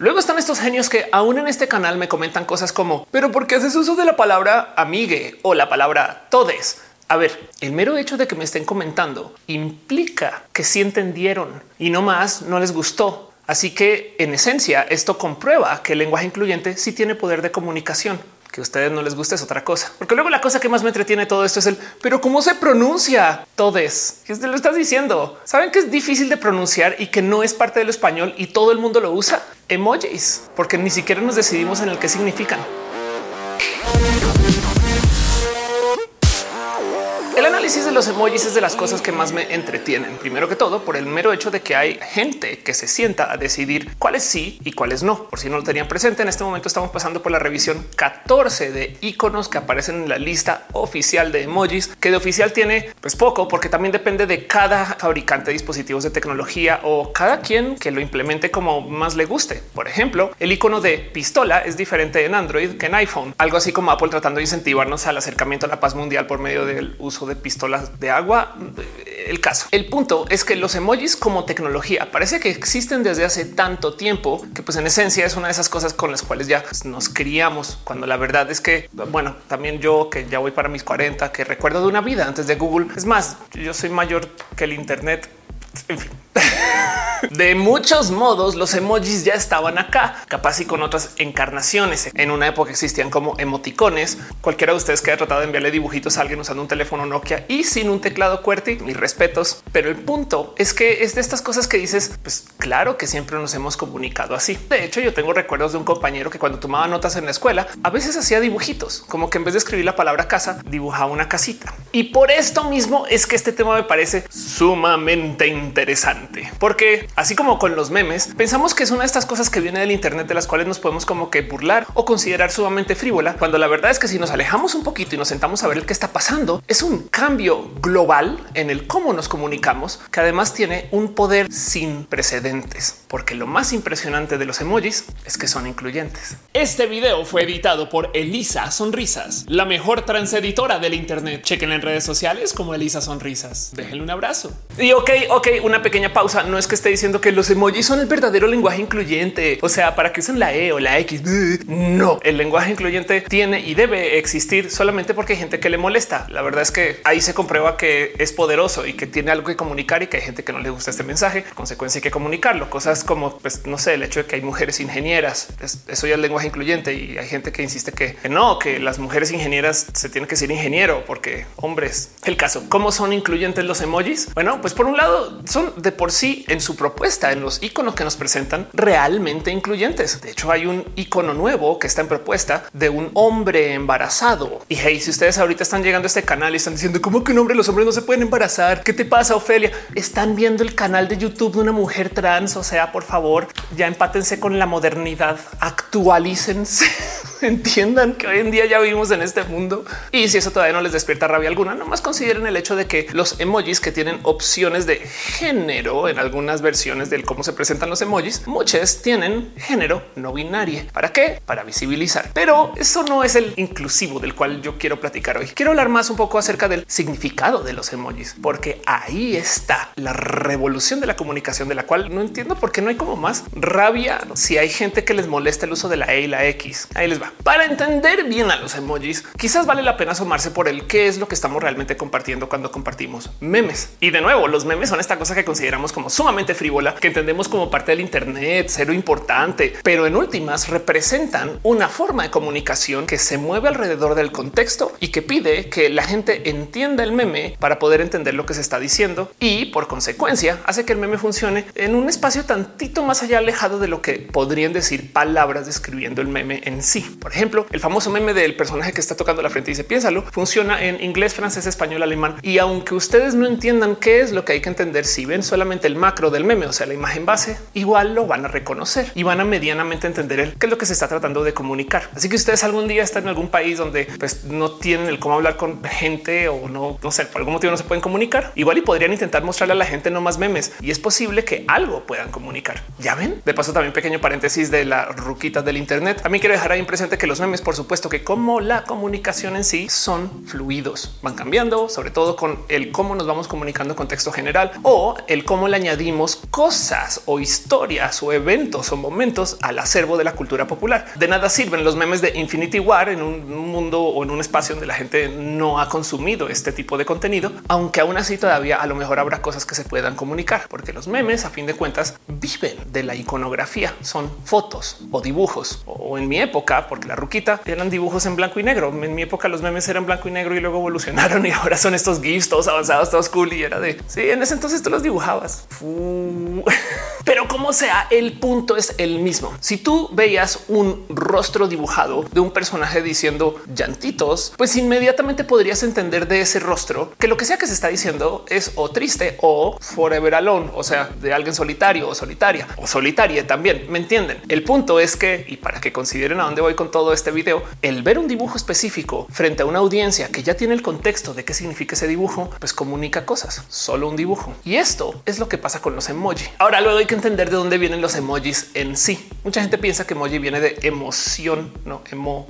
Luego están estos genios que aún en este canal me comentan cosas como, pero ¿por qué haces uso de la palabra amigue o la palabra todes? A ver, el mero hecho de que me estén comentando implica que sí entendieron y no más no les gustó. Así que en esencia esto comprueba que el lenguaje incluyente sí tiene poder de comunicación. Que a ustedes no les guste es otra cosa, porque luego la cosa que más me entretiene todo esto es el pero cómo se pronuncia todes. ¿Qué lo estás diciendo? Saben que es difícil de pronunciar y que no es parte del español y todo el mundo lo usa emojis, porque ni siquiera nos decidimos en el que significan. Análisis de los emojis es de las cosas que más me entretienen. Primero que todo, por el mero hecho de que hay gente que se sienta a decidir cuáles sí y cuáles no. Por si no lo tenían presente, en este momento estamos pasando por la revisión 14 de iconos que aparecen en la lista oficial de emojis, que de oficial tiene pues poco, porque también depende de cada fabricante de dispositivos de tecnología o cada quien que lo implemente como más le guste. Por ejemplo, el icono de pistola es diferente en Android que en iPhone, algo así como Apple tratando de incentivarnos al acercamiento a la paz mundial por medio del uso de pistolas de agua. El caso, el punto es que los emojis como tecnología parece que existen desde hace tanto tiempo que pues en esencia es una de esas cosas con las cuales ya nos criamos cuando la verdad es que bueno, también yo que ya voy para mis 40, que recuerdo de una vida antes de Google. Es más, yo soy mayor que el Internet. En fin. De muchos modos, los emojis ya estaban acá, capaz y con otras encarnaciones. En una época existían como emoticones. Cualquiera de ustedes que haya tratado de enviarle dibujitos a alguien usando un teléfono Nokia y sin un teclado QWERTY, mis respetos. Pero el punto es que es de estas cosas que dices, pues claro que siempre nos hemos comunicado así. De hecho, yo tengo recuerdos de un compañero que cuando tomaba notas en la escuela, a veces hacía dibujitos, como que en vez de escribir la palabra casa, dibujaba una casita. Y por esto mismo es que este tema me parece sumamente interesante, porque así como con los memes, pensamos que es una de estas cosas que viene del Internet de las cuales nos podemos como que burlar o considerar sumamente frívola, cuando la verdad es que si nos alejamos un poquito y nos sentamos a ver el que está pasando, es un cambio global en el cómo nos comunicamos, que además tiene un poder sin precedentes, porque lo más impresionante de los emojis es que son incluyentes. Este video fue editado por Elisa Sonrisas, la mejor transeditora del Internet. Chequen en redes sociales como Elisa Sonrisas. Déjenle un abrazo. Y ok, ok, una pequeña pausa. No es que esté diciendo que los emojis son el verdadero lenguaje incluyente. O sea, para que usen la E o la X. No, el lenguaje incluyente tiene y debe existir solamente porque hay gente que le molesta. La verdad es que ahí se comprueba que es poderoso y que tiene algo que comunicar y que hay gente que no le gusta este mensaje. Consecuencia hay que comunicarlo. Cosas como, pues no sé, el hecho de que hay mujeres ingenieras. Eso ya es lenguaje incluyente y hay gente que insiste que, que no, que las mujeres ingenieras se tienen que ser ingeniero porque hombres. El caso, ¿cómo son incluyentes los emojis? Bueno, pues por un lado son de por sí en su propuesta, en los iconos que nos presentan realmente incluyentes. De hecho, hay un icono nuevo que está en propuesta de un hombre embarazado. Y hey, si ustedes ahorita están llegando a este canal y están diciendo cómo que un hombre, los hombres no se pueden embarazar. ¿Qué te pasa, Ofelia? Están viendo el canal de YouTube de una mujer trans. O sea, por favor, ya empátense con la modernidad, actualícense. entiendan que hoy en día ya vivimos en este mundo y si eso todavía no les despierta rabia alguna, nomás consideren el hecho de que los emojis que tienen opciones de género en algunas versiones del cómo se presentan los emojis, muchas tienen género no binario. ¿Para qué? Para visibilizar. Pero eso no es el inclusivo del cual yo quiero platicar hoy. Quiero hablar más un poco acerca del significado de los emojis, porque ahí está la revolución de la comunicación de la cual no entiendo por qué no hay como más rabia si hay gente que les molesta el uso de la E y la X. Ahí les va. Para entender bien a los emojis, quizás vale la pena asomarse por el qué es lo que estamos realmente compartiendo cuando compartimos memes. Y de nuevo, los memes son esta cosa que consideramos como sumamente frívola, que entendemos como parte del Internet, cero importante, pero en últimas representan una forma de comunicación que se mueve alrededor del contexto y que pide que la gente entienda el meme para poder entender lo que se está diciendo y por consecuencia hace que el meme funcione en un espacio tantito más allá alejado de lo que podrían decir palabras describiendo el meme en sí. Por ejemplo, el famoso meme del personaje que está tocando la frente y dice piénsalo, funciona en inglés, francés, español, alemán. Y aunque ustedes no entiendan qué es lo que hay que entender, si ven solamente el macro del meme, o sea, la imagen base, igual lo van a reconocer y van a medianamente entender el qué es lo que se está tratando de comunicar. Así que ustedes algún día están en algún país donde pues, no tienen el cómo hablar con gente o no, no sé, por algún motivo no se pueden comunicar. Igual y podrían intentar mostrarle a la gente no más memes y es posible que algo puedan comunicar. Ya ven. De paso, también pequeño paréntesis de la ruquita del Internet. A mí quiero dejar ahí presente que los memes, por supuesto que como la comunicación en sí son fluidos, van cambiando, sobre todo con el cómo nos vamos comunicando con texto general o el cómo le añadimos cosas o historias o eventos o momentos al acervo de la cultura popular. De nada sirven los memes de Infinity War en un mundo o en un espacio donde la gente no ha consumido este tipo de contenido, aunque aún así todavía a lo mejor habrá cosas que se puedan comunicar, porque los memes a fin de cuentas viven de la iconografía, son fotos o dibujos o en mi época, porque la ruquita eran dibujos en blanco y negro. En mi época los memes eran blanco y negro y luego evolucionaron y ahora son estos gifs todos avanzados, todos cool y era de sí, en ese entonces los dibujabas. Pero como sea, el punto es el mismo. Si tú veías un rostro dibujado de un personaje diciendo llantitos, pues inmediatamente podrías entender de ese rostro que lo que sea que se está diciendo es o triste o forever alone, o sea, de alguien solitario o solitaria o solitaria también. Me entienden? El punto es que, y para que consideren a dónde voy con todo este video, el ver un dibujo específico frente a una audiencia que ya tiene el contexto de qué significa ese dibujo, pues comunica cosas, solo un dibujo. Y esto es lo que pasa con los emoji. Ahora luego hay que entender de dónde vienen los emojis en sí. Mucha gente piensa que emoji viene de emoción, no emo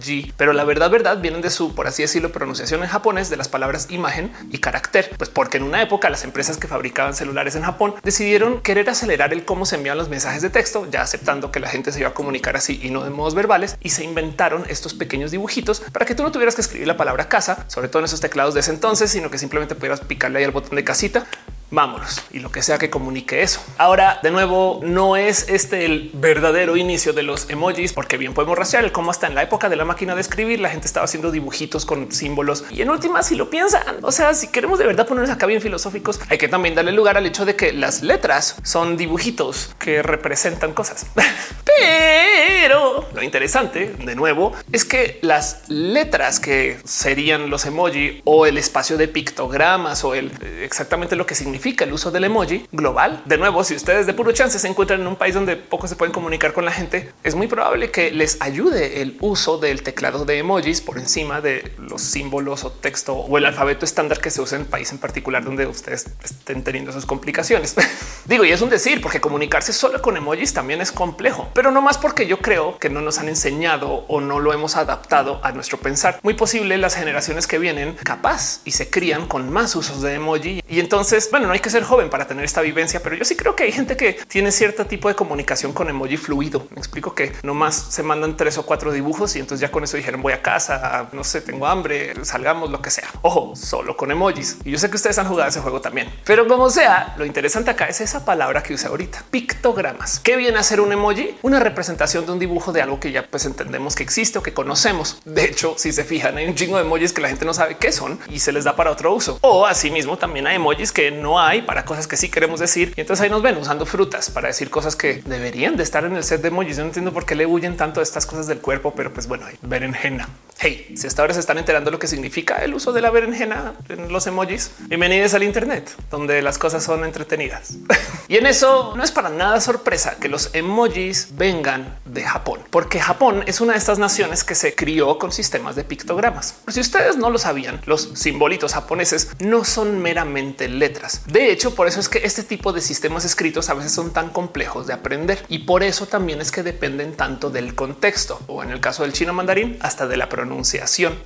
G, pero la verdad, verdad vienen de su, por así decirlo, pronunciación en japonés de las palabras imagen y carácter. Pues porque en una época las empresas que fabricaban celulares en Japón decidieron querer acelerar el cómo se envían los mensajes de texto, ya aceptando que la gente se iba a comunicar así y no de modos verbales, y se inventaron estos pequeños dibujitos para que tú no tuvieras que escribir la palabra casa, sobre todo en esos teclados de ese entonces, sino que simplemente pudieras picarle ahí al botón de casita vámonos y lo que sea que comunique eso. Ahora, de nuevo, no es este el verdadero inicio de los emojis, porque bien podemos rastrear el cómo hasta en la época de la máquina de escribir la gente estaba haciendo dibujitos con símbolos y en última, si lo piensan, o sea, si queremos de verdad ponernos acá bien filosóficos, hay que también darle lugar al hecho de que las letras son dibujitos que representan cosas. Pero lo interesante, de nuevo, es que las letras que serían los emoji o el espacio de pictogramas o el exactamente lo que significa el uso del emoji global. De nuevo, si ustedes de puro chance se encuentran en un país donde poco se pueden comunicar con la gente, es muy probable que les ayude el uso del teclado de emojis por encima de los símbolos o texto o el alfabeto estándar que se usa en país en particular donde ustedes estén teniendo sus complicaciones. Digo, y es un decir, porque comunicarse solo con emojis también es complejo, pero no más porque yo creo que no nos han enseñado o no lo hemos adaptado a nuestro pensar. Muy posible las generaciones que vienen capaz y se crían con más usos de emoji. Y entonces, bueno, no hay que ser joven para tener esta vivencia, pero yo sí creo que hay gente que tiene cierto tipo de comunicación con emoji fluido. Me explico que nomás se mandan tres o cuatro dibujos y entonces ya con eso dijeron voy a casa, no sé, tengo hambre, salgamos, lo que sea. Ojo, solo con emojis. Y yo sé que ustedes han jugado ese juego también, pero como sea, lo interesante acá es esa palabra que usé ahorita, pictogramas. ¿Qué viene a ser un emoji? Una representación de un dibujo de algo que ya pues entendemos que existe o que conocemos. De hecho, si se fijan, hay un chingo de emojis que la gente no sabe qué son y se les da para otro uso. O asimismo también hay emojis que no hay para cosas que sí queremos decir. Y entonces ahí nos ven usando frutas para decir cosas que deberían de estar en el set de emojis. No entiendo por qué le huyen tanto estas cosas del cuerpo, pero pues bueno, berenjena. Hey, si hasta ahora se están enterando lo que significa el uso de la berenjena en los emojis, bienvenidos al Internet, donde las cosas son entretenidas. y en eso no es para nada sorpresa que los emojis vengan de Japón, porque Japón es una de estas naciones que se crió con sistemas de pictogramas. Si ustedes no lo sabían, los simbolitos japoneses no son meramente letras. De hecho, por eso es que este tipo de sistemas escritos a veces son tan complejos de aprender y por eso también es que dependen tanto del contexto o en el caso del chino mandarín hasta de la pronunciación.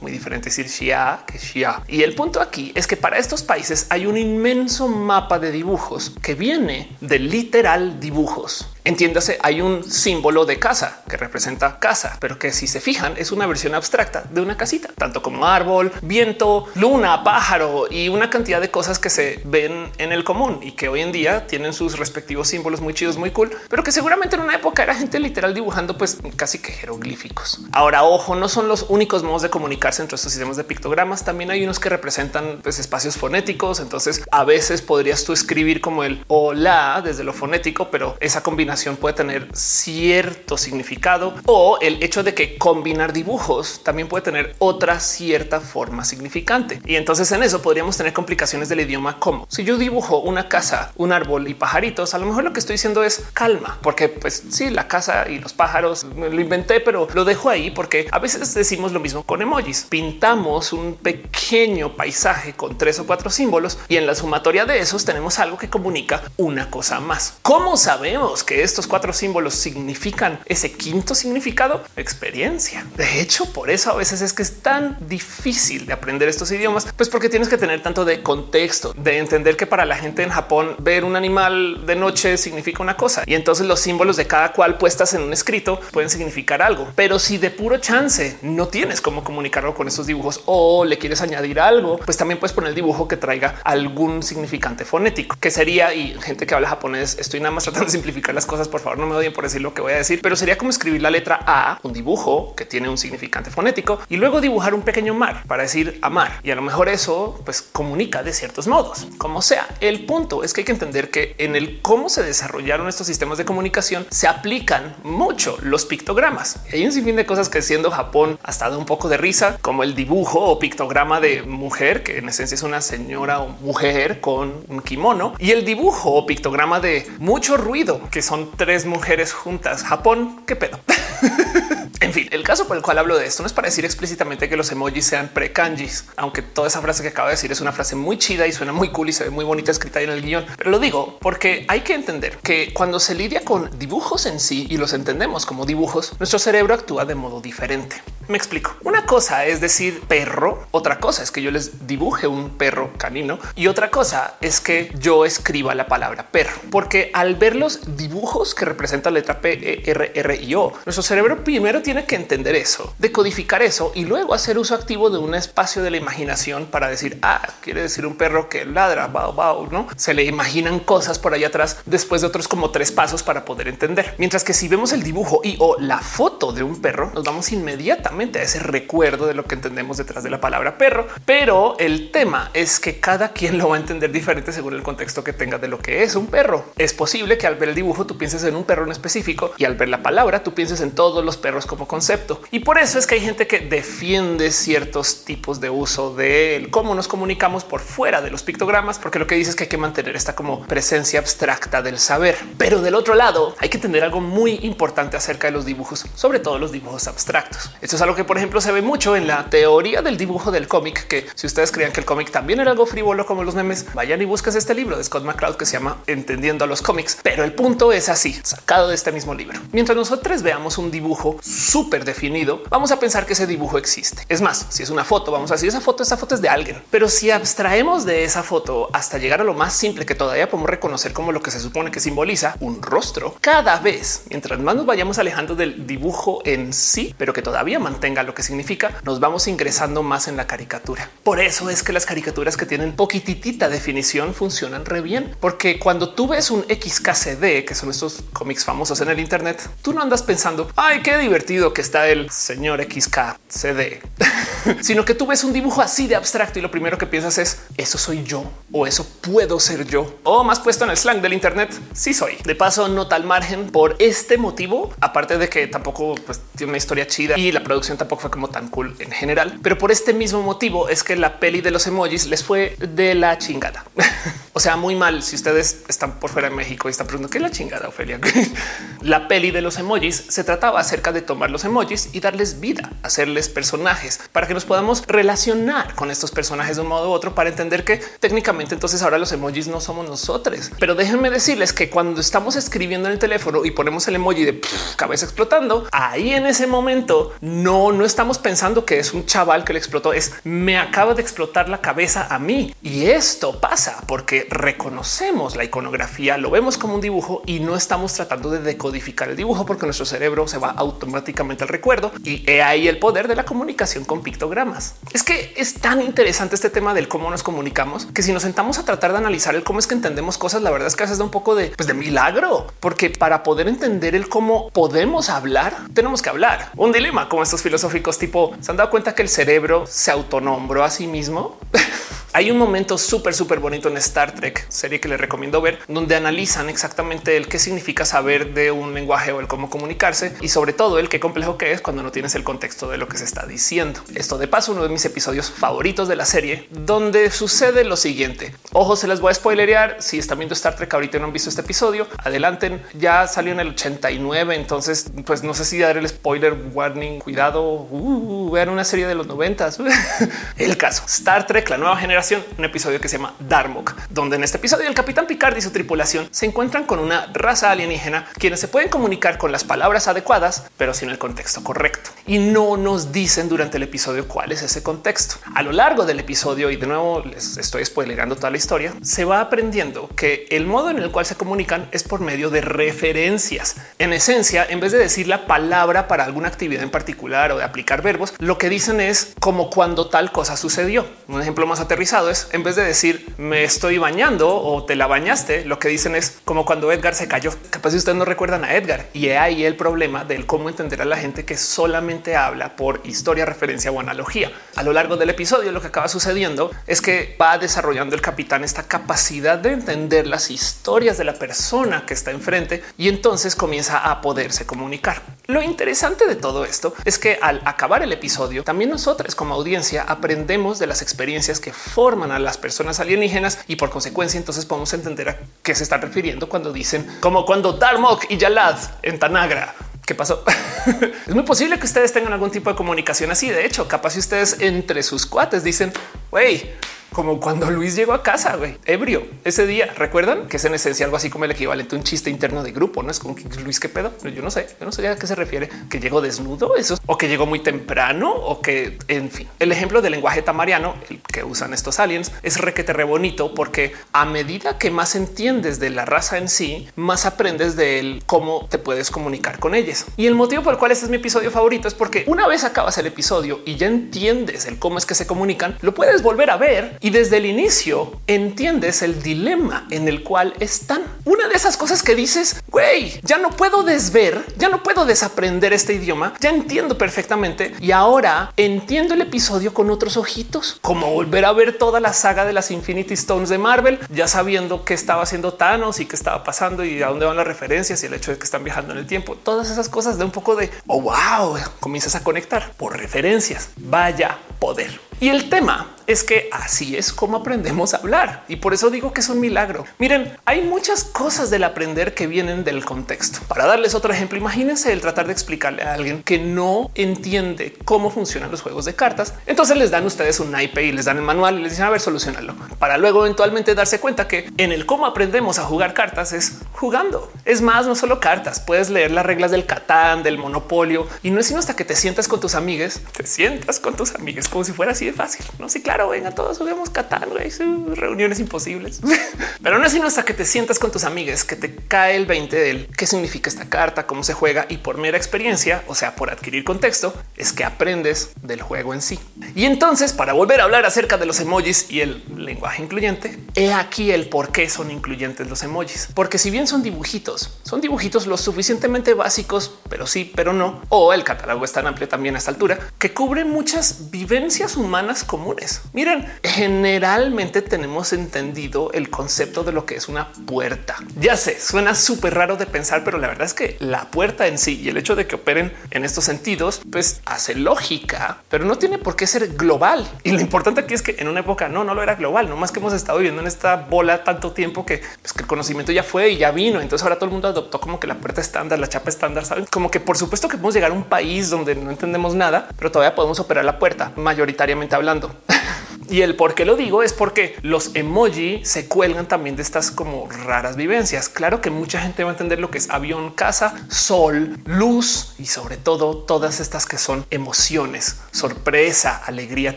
Muy diferente decir Xia que Xia. Y el punto aquí es que para estos países hay un inmenso mapa de dibujos que viene de literal dibujos. Entiéndase, hay un símbolo de casa que representa casa, pero que si se fijan es una versión abstracta de una casita, tanto como árbol, viento, luna, pájaro y una cantidad de cosas que se ven en el común y que hoy en día tienen sus respectivos símbolos muy chidos, muy cool, pero que seguramente en una época era gente literal dibujando pues casi que jeroglíficos. Ahora, ojo, no son los únicos modos de comunicarse entre estos sistemas de pictogramas. También hay unos que representan pues, espacios fonéticos. Entonces a veces podrías tú escribir como el hola desde lo fonético, pero esa combinación puede tener cierto significado o el hecho de que combinar dibujos también puede tener otra cierta forma significante. Y entonces en eso podríamos tener complicaciones del idioma como si yo dibujo una casa, un árbol y pajaritos, a lo mejor lo que estoy diciendo es calma, porque pues sí, la casa y los pájaros lo inventé, pero lo dejo ahí porque a veces decimos lo mismo con emojis. Pintamos un pequeño paisaje con tres o cuatro símbolos y en la sumatoria de esos tenemos algo que comunica una cosa más. ¿Cómo sabemos que estos cuatro símbolos significan ese quinto significado, experiencia. De hecho, por eso a veces es que es tan difícil de aprender estos idiomas, pues porque tienes que tener tanto de contexto, de entender que para la gente en Japón ver un animal de noche significa una cosa y entonces los símbolos de cada cual puestas en un escrito pueden significar algo. Pero si de puro chance no tienes cómo comunicarlo con esos dibujos o le quieres añadir algo, pues también puedes poner el dibujo que traiga algún significante fonético, que sería y gente que habla japonés. Estoy nada más tratando de simplificar las cosas. Por favor, no me odien por decir lo que voy a decir, pero sería como escribir la letra A, un dibujo que tiene un significante fonético y luego dibujar un pequeño mar para decir amar. Y a lo mejor eso pues comunica de ciertos modos, como sea. El punto es que hay que entender que en el cómo se desarrollaron estos sistemas de comunicación se aplican mucho los pictogramas. Hay un sinfín de cosas que siendo Japón hasta da un poco de risa, como el dibujo o pictograma de mujer, que en esencia es una señora o mujer con un kimono, y el dibujo o pictograma de mucho ruido, que son tres mujeres juntas. Japón, qué pedo. en fin, el caso por el cual hablo de esto no es para decir explícitamente que los emojis sean pre-kanjis, aunque toda esa frase que acabo de decir es una frase muy chida y suena muy cool y se ve muy bonita escrita en el guion. Pero lo digo porque hay que entender que cuando se lidia con dibujos en sí y los entendemos como dibujos, nuestro cerebro actúa de modo diferente. Me explico. Una cosa es decir perro, otra cosa es que yo les dibuje un perro canino y otra cosa es que yo escriba la palabra perro, porque al ver los dibujos que representan la letra P, E, R, R y O, nuestro cerebro primero tiene que entender eso, decodificar eso y luego hacer uso activo de un espacio de la imaginación para decir, ah, quiere decir un perro que ladra, bao, bao, no se le imaginan cosas por allá atrás después de otros como tres pasos para poder entender. Mientras que si vemos el dibujo y o la foto de un perro, nos vamos inmediatamente a ese recuerdo de lo que entendemos detrás de la palabra perro. Pero el tema es que cada quien lo va a entender diferente según el contexto que tenga de lo que es un perro. Es posible que al ver el dibujo tú pienses en un perro en específico y al ver la palabra tú pienses en todos los perros como concepto. Y por eso es que hay gente que defiende ciertos tipos de uso de cómo nos comunicamos por fuera de los pictogramas, porque lo que dice es que hay que mantener esta como presencia abstracta del saber. Pero del otro lado hay que tener algo muy importante acerca de los dibujos, sobre todo los dibujos abstractos. Esto es algo que, por ejemplo, se ve mucho en la teoría del dibujo del cómic, que si ustedes creían que el cómic también era algo frívolo como los memes, vayan y buscas este libro de Scott McCloud que se llama Entendiendo a los cómics. Pero el punto es así, sacado de este mismo libro. Mientras nosotros veamos un dibujo súper definido, vamos a pensar que ese dibujo existe. Es más, si es una foto, vamos a decir esa foto, esa foto es de alguien. Pero si abstraemos de esa foto hasta llegar a lo más simple que todavía podemos reconocer como lo que se supone que simboliza un rostro, cada vez, mientras más nos vayamos alejando del dibujo en sí, pero que todavía mantenga tenga lo que significa, nos vamos ingresando más en la caricatura. Por eso es que las caricaturas que tienen poquitita definición funcionan re bien, porque cuando tú ves un XKCD, que son estos cómics famosos en el Internet, tú no andas pensando, ay, qué divertido que está el señor XKCD, sino que tú ves un dibujo así de abstracto y lo primero que piensas es eso soy yo o eso puedo ser yo o más puesto en el slang del Internet. Sí soy. De paso, no tal margen por este motivo, aparte de que tampoco pues, tiene una historia chida y la producción tampoco fue como tan cool en general, pero por este mismo motivo es que la peli de los emojis les fue de la chingada. o sea, muy mal. Si ustedes están por fuera de México y están preguntando qué es la chingada, Ofelia, la peli de los emojis se trataba acerca de tomar los emojis y darles vida, hacerles personajes para que nos podamos relacionar con estos personajes de un modo u otro para entender que técnicamente entonces ahora los emojis no somos nosotros. Pero déjenme decirles que cuando estamos escribiendo en el teléfono y ponemos el emoji de cabeza explotando, ahí en ese momento no no, estamos pensando que es un chaval que le explotó, es me acaba de explotar la cabeza a mí. Y esto pasa porque reconocemos la iconografía, lo vemos como un dibujo y no estamos tratando de decodificar el dibujo porque nuestro cerebro se va automáticamente al recuerdo y ahí el poder de la comunicación con pictogramas. Es que es tan interesante este tema del cómo nos comunicamos que si nos sentamos a tratar de analizar el cómo es que entendemos cosas, la verdad es que da un poco de, pues de milagro, porque para poder entender el cómo podemos hablar, tenemos que hablar. Un dilema como estos filosóficos tipo se han dado cuenta que el cerebro se autonombró a sí mismo. Hay un momento súper, súper bonito en Star Trek, serie que les recomiendo ver, donde analizan exactamente el qué significa saber de un lenguaje o el cómo comunicarse y sobre todo el qué complejo que es cuando no tienes el contexto de lo que se está diciendo. Esto de paso, uno de mis episodios favoritos de la serie, donde sucede lo siguiente. Ojo, se les voy a spoilerear. Si están viendo Star Trek ahorita y no han visto este episodio, adelanten. Ya salió en el 89, entonces pues no sé si dar el spoiler warning. Cuidado, uh, vean una serie de los noventas. el caso Star Trek, la nueva generación un episodio que se llama Darmok, donde en este episodio el capitán Picard y su tripulación se encuentran con una raza alienígena quienes se pueden comunicar con las palabras adecuadas, pero sin el contexto correcto. Y no nos dicen durante el episodio cuál es ese contexto. A lo largo del episodio, y de nuevo les estoy spoilerando toda la historia, se va aprendiendo que el modo en el cual se comunican es por medio de referencias. En esencia, en vez de decir la palabra para alguna actividad en particular o de aplicar verbos, lo que dicen es como cuando tal cosa sucedió. Un ejemplo más aterrizado es en vez de decir me estoy bañando o te la bañaste, lo que dicen es como cuando Edgar se cayó. Capaz si ustedes no recuerdan a Edgar y ahí el problema del cómo entender a la gente que solamente habla por historia, referencia o analogía. A lo largo del episodio, lo que acaba sucediendo es que va desarrollando el capitán esta capacidad de entender las historias de la persona que está enfrente y entonces comienza a poderse comunicar. Lo interesante de todo esto es que al acabar el episodio, también nosotros como audiencia aprendemos de las experiencias que forman a las personas alienígenas y por consecuencia entonces podemos entender a qué se están refiriendo cuando dicen como cuando Darmok y Yalad en Tanagra ¿Qué pasó? es muy posible que ustedes tengan algún tipo de comunicación así. De hecho, capaz si ustedes entre sus cuates dicen, güey, como cuando Luis llegó a casa, güey, ebrio ese día. Recuerdan que es en esencia algo así como el equivalente a un chiste interno de grupo. No es como que Luis, qué pedo? Yo no sé, yo no sé a qué se refiere que llegó desnudo, eso o que llegó muy temprano o que en fin, el ejemplo del lenguaje tamariano el que usan estos aliens es requete re bonito porque a medida que más entiendes de la raza en sí, más aprendes de él, cómo te puedes comunicar con ellos. Y el motivo por el cual este es mi episodio favorito es porque una vez acabas el episodio y ya entiendes el cómo es que se comunican, lo puedes volver a ver y desde el inicio entiendes el dilema en el cual están. Una de esas cosas que dices, güey, ya no puedo desver, ya no puedo desaprender este idioma, ya entiendo perfectamente y ahora entiendo el episodio con otros ojitos, como volver a ver toda la saga de las Infinity Stones de Marvel, ya sabiendo qué estaba haciendo Thanos y qué estaba pasando y a dónde van las referencias y el hecho de que están viajando en el tiempo. Todas esas cosas de un poco de oh, wow, comienzas a conectar por referencias. Vaya poder. Y el tema es que así es como aprendemos a hablar. Y por eso digo que es un milagro. Miren, hay muchas cosas del aprender que vienen del contexto. Para darles otro ejemplo, imagínense el tratar de explicarle a alguien que no entiende cómo funcionan los juegos de cartas. Entonces les dan ustedes un naipe y les dan el manual y les dicen a ver, solucionarlo para luego eventualmente darse cuenta que en el cómo aprendemos a jugar cartas es jugando. Es más, no solo cartas, puedes leer las reglas del Catán, del Monopolio y no es sino hasta que te sientas con tus amigues, te sientas con tus amigues como si fuera así de fácil. No, sí, claro, venga, todos juguemos Catán, güey, reuniones imposibles. Pero no es sino hasta que te sientas con tus amigues que te cae el 20 del qué significa esta carta, cómo se juega y por mera experiencia, o sea, por adquirir contexto, es que aprendes del juego en sí. Y entonces, para volver a hablar acerca de los emojis y el lenguaje incluyente, he aquí el por qué son incluyentes los emojis. Porque si bien son dibujitos, son dibujitos lo suficientemente básicos, pero sí, pero no, o el catálogo es tan amplio también a esta altura, que cubre muchas vivencias humanas comunes. Miren, generalmente tenemos entendido el concepto de lo que es una puerta. Ya sé, suena súper raro de pensar, pero la verdad es que la puerta en sí y el hecho de que operen en estos sentidos, pues hace lógica, pero no tiene por qué ser global. Y lo importante aquí es que en una época no, no lo era global, no más que hemos estado viviendo en esta bola tanto tiempo que, pues, que el conocimiento ya fue y ya vino. Entonces ahora todo el mundo adoptó como que la puerta estándar, la chapa estándar, saben como que por supuesto que podemos llegar a un país donde no entendemos nada, pero todavía podemos operar la puerta mayoritariamente hablando. Y el por qué lo digo es porque los emoji se cuelgan también de estas como raras vivencias. Claro que mucha gente va a entender lo que es avión, casa, sol, luz y sobre todo todas estas que son emociones, sorpresa, alegría,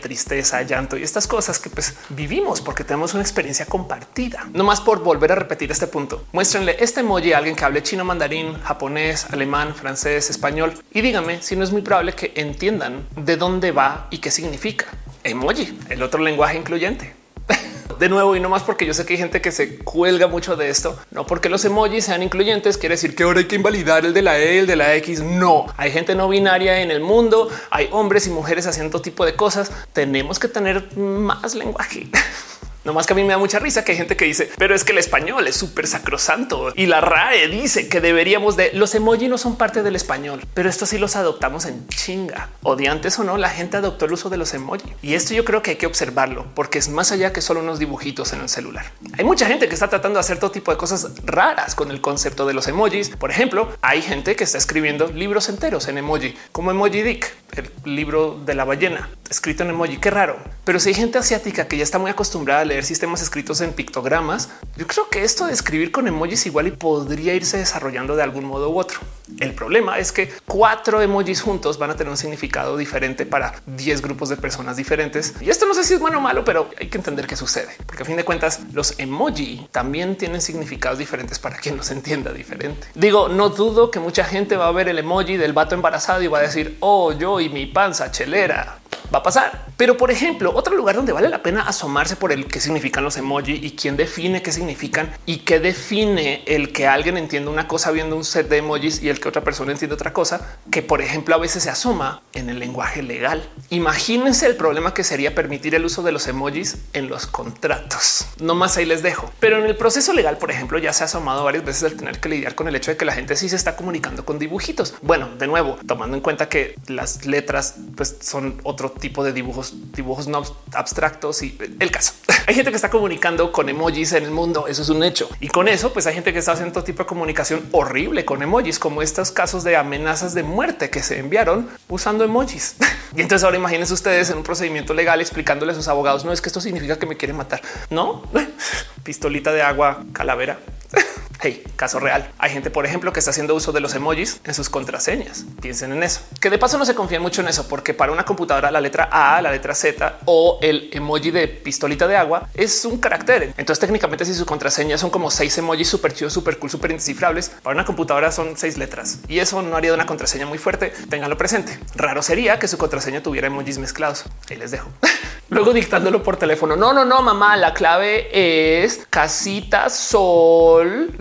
tristeza, llanto y estas cosas que pues vivimos porque tenemos una experiencia compartida. No más por volver a repetir este punto. Muéstrenle este emoji a alguien que hable chino, mandarín, japonés, alemán, francés, español y dígame si no es muy probable que entiendan de dónde va y qué significa emoji, el otro lenguaje incluyente. De nuevo, y no más porque yo sé que hay gente que se cuelga mucho de esto, no porque los emojis sean incluyentes, quiere decir que ahora hay que invalidar el de la E, el de la X. No hay gente no binaria en el mundo, hay hombres y mujeres haciendo tipo de cosas. Tenemos que tener más lenguaje. No más que a mí me da mucha risa que hay gente que dice, pero es que el español es súper sacrosanto y la RAE dice que deberíamos de los emojis no son parte del español, pero esto sí los adoptamos en chinga. Odiantes o no, la gente adoptó el uso de los emojis y esto yo creo que hay que observarlo porque es más allá que solo unos dibujitos en el celular. Hay mucha gente que está tratando de hacer todo tipo de cosas raras con el concepto de los emojis. Por ejemplo, hay gente que está escribiendo libros enteros en emoji, como Emoji Dick, el libro de la ballena escrito en emoji. Qué raro. Pero si hay gente asiática que ya está muy acostumbrada a leer sistemas escritos en pictogramas, yo creo que esto de escribir con emojis igual y podría irse desarrollando de algún modo u otro. El problema es que cuatro emojis juntos van a tener un significado diferente para 10 grupos de personas diferentes. Y esto no sé si es bueno o malo, pero hay que entender qué sucede, porque a fin de cuentas los emoji también tienen significados diferentes para quien los entienda diferente. Digo, no dudo que mucha gente va a ver el emoji del vato embarazado y va a decir, oh, yo y mi panza chelera va a pasar. Pero por ejemplo, otro lugar donde vale la pena asomarse por el que significan los emoji y quién define qué significan y qué define el que alguien entienda una cosa viendo un set de emojis y el que otra persona entiende otra cosa, que por ejemplo a veces se asoma en el lenguaje legal. Imagínense el problema que sería permitir el uso de los emojis en los contratos. No más ahí les dejo. Pero en el proceso legal, por ejemplo, ya se ha asomado varias veces el tener que lidiar con el hecho de que la gente sí se está comunicando con dibujitos. Bueno, de nuevo, tomando en cuenta que las letras pues, son tipo de dibujos, dibujos no abstractos y el caso. Hay gente que está comunicando con emojis en el mundo. Eso es un hecho. Y con eso, pues hay gente que está haciendo todo tipo de comunicación horrible con emojis, como estos casos de amenazas de muerte que se enviaron usando emojis. Y entonces ahora imagínense ustedes en un procedimiento legal explicándole a sus abogados, no es que esto significa que me quieren matar. No, pistolita de agua, calavera. Hey, caso real. Hay gente, por ejemplo, que está haciendo uso de los emojis en sus contraseñas. Piensen en eso. Que de paso no se confían mucho en eso, porque para una computadora la letra A, la letra Z o el emoji de pistolita de agua es un carácter. Entonces, técnicamente, si su contraseña son como seis emojis súper chidos, súper cool, súper indescifrables, para una computadora son seis letras y eso no haría de una contraseña muy fuerte. Ténganlo presente. Raro sería que su contraseña tuviera emojis mezclados. Ahí les dejo. Luego dictándolo por teléfono. No, no, no, mamá. La clave es casita sol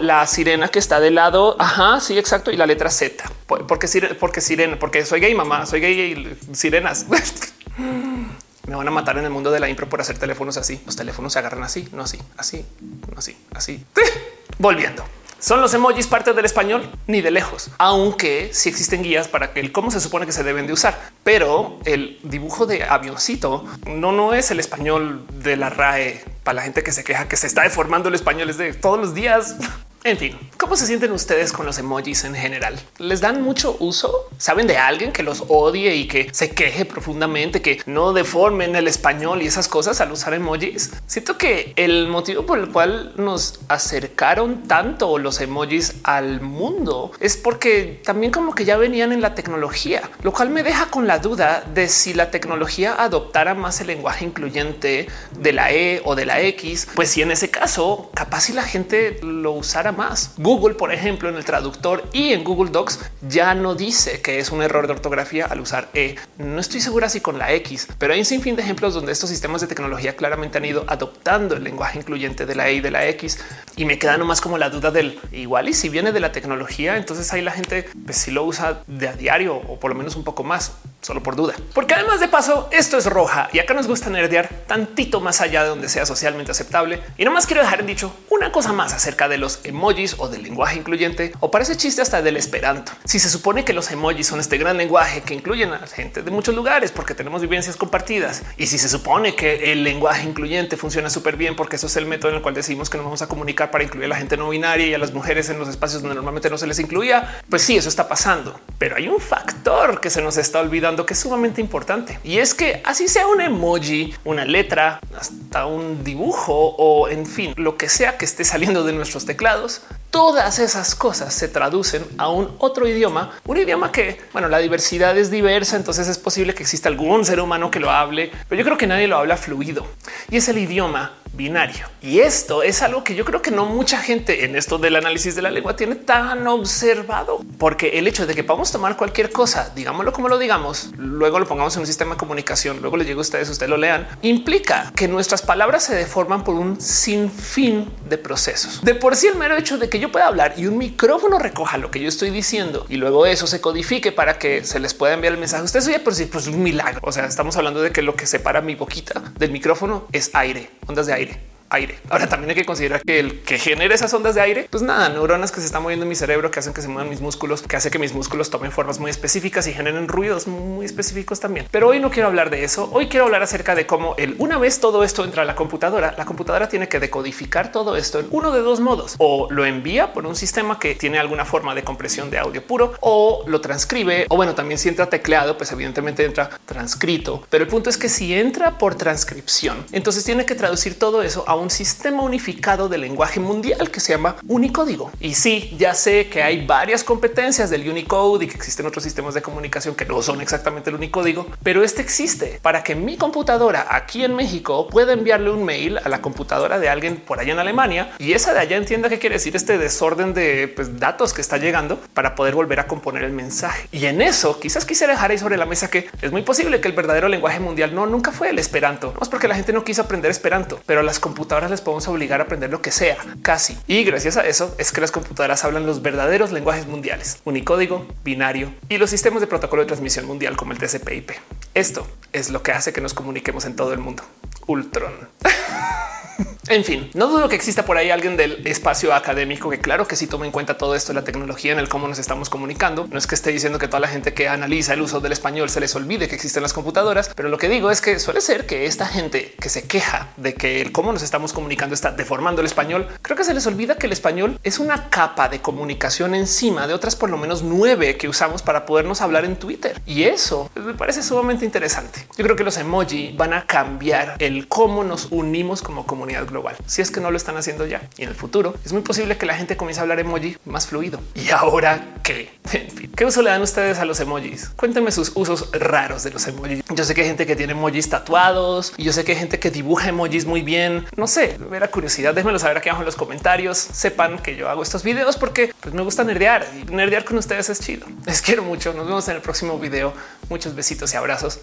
la sirena que está de lado. Ajá, sí, exacto. Y la letra Z. Porque sirena, porque sirena, porque soy gay, mamá, soy gay y sirenas. Me van a matar en el mundo de la impro por hacer teléfonos así. Los teléfonos se agarran así, no así, así, no así, así. Volviendo. ¿Son los emojis parte del español? Ni de lejos, aunque sí existen guías para que el cómo se supone que se deben de usar. Pero el dibujo de avioncito no, no es el español de la RAE para la gente que se queja que se está deformando el español es de todos los días. En fin, ¿cómo se sienten ustedes con los emojis en general? ¿Les dan mucho uso? ¿Saben de alguien que los odie y que se queje profundamente, que no deformen el español y esas cosas al usar emojis? Siento que el motivo por el cual nos acercaron tanto los emojis al mundo es porque también como que ya venían en la tecnología, lo cual me deja con la duda de si la tecnología adoptara más el lenguaje incluyente de la E o de la X, pues si en ese caso capaz si la gente lo usara más. Google, por ejemplo, en el traductor y en Google Docs ya no dice que es un error de ortografía al usar E. No estoy segura si con la X, pero hay un sinfín de ejemplos donde estos sistemas de tecnología claramente han ido adoptando el lenguaje incluyente de la E y de la X. Y me queda nomás como la duda del igual y si viene de la tecnología, entonces ahí la gente pues, si lo usa de a diario o por lo menos un poco más, solo por duda. Porque además de paso, esto es roja y acá nos gusta nerdear tantito más allá de donde sea socialmente aceptable. Y nomás quiero dejar en dicho una cosa más acerca de los emojis o del lenguaje incluyente o parece chiste hasta del esperanto. Si se supone que los emojis son este gran lenguaje que incluyen a gente de muchos lugares porque tenemos vivencias compartidas y si se supone que el lenguaje incluyente funciona súper bien porque eso es el método en el cual decimos que nos vamos a comunicar para incluir a la gente no binaria y a las mujeres en los espacios donde normalmente no se les incluía, pues sí, eso está pasando. Pero hay un factor que se nos está olvidando que es sumamente importante. Y es que así sea un emoji, una letra, hasta un dibujo o en fin, lo que sea que esté saliendo de nuestros teclados Todas esas cosas se traducen a un otro idioma, un idioma que, bueno, la diversidad es diversa, entonces es posible que exista algún ser humano que lo hable, pero yo creo que nadie lo habla fluido y es el idioma binario. Y esto es algo que yo creo que no mucha gente en esto del análisis de la lengua tiene tan observado, porque el hecho de que podamos tomar cualquier cosa, digámoslo como lo digamos, luego lo pongamos en un sistema de comunicación, luego le llega a ustedes, ustedes lo lean, implica que nuestras palabras se deforman por un sinfín de procesos. De por sí el mero hecho de que yo yo pueda hablar y un micrófono recoja lo que yo estoy diciendo y luego eso se codifique para que se les pueda enviar el mensaje. Ustedes oye, por si pues un milagro. O sea, estamos hablando de que lo que separa mi boquita del micrófono es aire, ondas de aire aire. Ahora también hay que considerar que el que genera esas ondas de aire, pues nada, neuronas que se están moviendo en mi cerebro, que hacen que se muevan mis músculos, que hace que mis músculos tomen formas muy específicas y generen ruidos muy específicos también. Pero hoy no quiero hablar de eso. Hoy quiero hablar acerca de cómo el una vez todo esto entra a la computadora, la computadora tiene que decodificar todo esto en uno de dos modos o lo envía por un sistema que tiene alguna forma de compresión de audio puro o lo transcribe o bueno, también si entra tecleado, pues evidentemente entra transcrito. Pero el punto es que si entra por transcripción, entonces tiene que traducir todo eso a un sistema unificado de lenguaje mundial que se llama Unicódigo. Y sí, ya sé que hay varias competencias del Unicode y que existen otros sistemas de comunicación que no son exactamente el Unicódigo, pero este existe para que mi computadora aquí en México pueda enviarle un mail a la computadora de alguien por allá en Alemania y esa de allá entienda qué quiere decir este desorden de pues, datos que está llegando para poder volver a componer el mensaje. Y en eso quizás quisiera dejar ahí sobre la mesa que es muy posible que el verdadero lenguaje mundial no nunca fue el esperanto. No es porque la gente no quiso aprender esperanto, pero las computadoras les podemos obligar a aprender lo que sea, casi. Y gracias a eso es que las computadoras hablan los verdaderos lenguajes mundiales, unicódigo, binario y los sistemas de protocolo de transmisión mundial como el TCP/IP. Esto es lo que hace que nos comuniquemos en todo el mundo. Ultron. En fin, no dudo que exista por ahí alguien del espacio académico que claro que sí toma en cuenta todo esto, la tecnología en el cómo nos estamos comunicando. No es que esté diciendo que toda la gente que analiza el uso del español se les olvide que existen las computadoras, pero lo que digo es que suele ser que esta gente que se queja de que el cómo nos estamos comunicando está deformando el español, creo que se les olvida que el español es una capa de comunicación encima de otras por lo menos nueve que usamos para podernos hablar en Twitter. Y eso me parece sumamente interesante. Yo creo que los emoji van a cambiar el cómo nos unimos como comunidad global. Si es que no lo están haciendo ya y en el futuro es muy posible que la gente comience a hablar emoji más fluido. Y ahora qué? En fin, ¿qué uso le dan ustedes a los emojis? Cuéntenme sus usos raros de los emojis. Yo sé que hay gente que tiene emojis tatuados y yo sé que hay gente que dibuja emojis muy bien. No sé, ver curiosidad, déjenmelo saber aquí abajo en los comentarios. Sepan que yo hago estos videos porque pues, me gusta nerdear y nerdear con ustedes es chido. Les quiero mucho. Nos vemos en el próximo video. Muchos besitos y abrazos.